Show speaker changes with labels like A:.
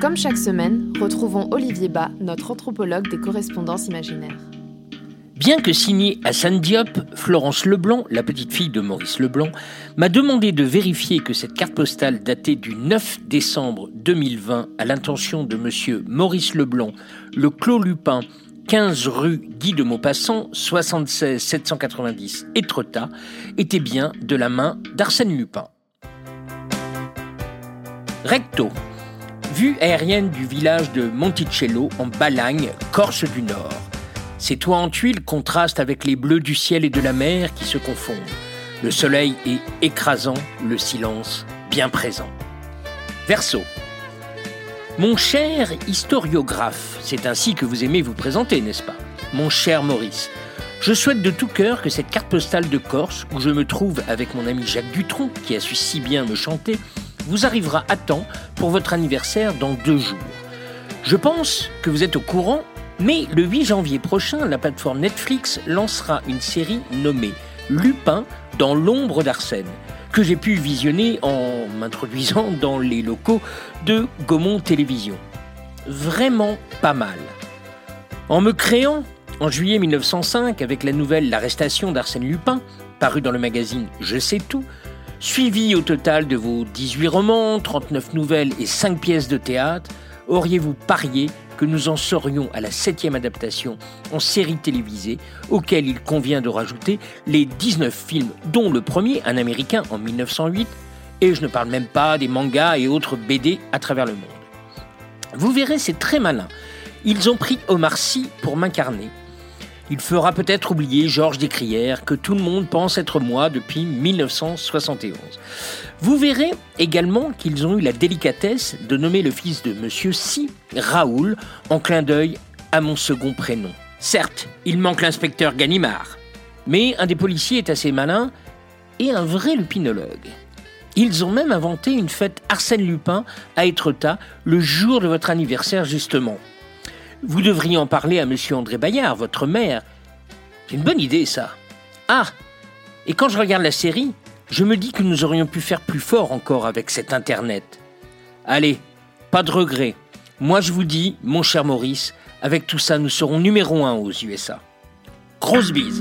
A: Comme chaque semaine, retrouvons Olivier Bas, notre anthropologue des correspondances imaginaires.
B: Bien que signée à San Diop, Florence Leblanc, la petite fille de Maurice Leblanc, m'a demandé de vérifier que cette carte postale datée du 9 décembre 2020 à l'intention de monsieur Maurice Leblanc, le Clos Lupin, 15 rue Guy de Maupassant, 76 790 Étretat, était bien de la main d'Arsène Lupin. Recto. Vue aérienne du village de Monticello en Balagne, Corse du Nord. Ces toits en tuiles contrastent avec les bleus du ciel et de la mer qui se confondent. Le soleil est écrasant, le silence bien présent. Verso. Mon cher historiographe, c'est ainsi que vous aimez vous présenter, n'est-ce pas? Mon cher Maurice, je souhaite de tout cœur que cette carte postale de Corse, où je me trouve avec mon ami Jacques Dutronc, qui a su si bien me chanter, vous arrivera à temps pour votre anniversaire dans deux jours. Je pense que vous êtes au courant mais le 8 janvier prochain, la plateforme Netflix lancera une série nommée Lupin dans l'ombre d'Arsène, que j'ai pu visionner en m'introduisant dans les locaux de Gaumont Télévision. Vraiment pas mal. En me créant, en juillet 1905, avec la nouvelle L'arrestation d'Arsène Lupin, parue dans le magazine Je sais tout, suivi au total de vos 18 romans, 39 nouvelles et 5 pièces de théâtre, auriez-vous parié que nous en serions à la septième adaptation en série télévisée, auquel il convient de rajouter les 19 films, dont le premier, un américain en 1908, et je ne parle même pas des mangas et autres BD à travers le monde. Vous verrez, c'est très malin. Ils ont pris Omar Sy pour m'incarner. Il fera peut-être oublier Georges Descrières, que tout le monde pense être moi depuis 1971. Vous verrez également qu'ils ont eu la délicatesse de nommer le fils de Monsieur Si, Raoul, en clin d'œil à mon second prénom. Certes, il manque l'inspecteur Ganimard, mais un des policiers est assez malin et un vrai lupinologue. Ils ont même inventé une fête Arsène Lupin à Étretat le jour de votre anniversaire justement. Vous devriez en parler à monsieur André Bayard, votre mère. C'est une bonne idée, ça. Ah Et quand je regarde la série, je me dis que nous aurions pu faire plus fort encore avec cet Internet. Allez, pas de regret. Moi, je vous dis, mon cher Maurice, avec tout ça, nous serons numéro un aux USA. Grosse bise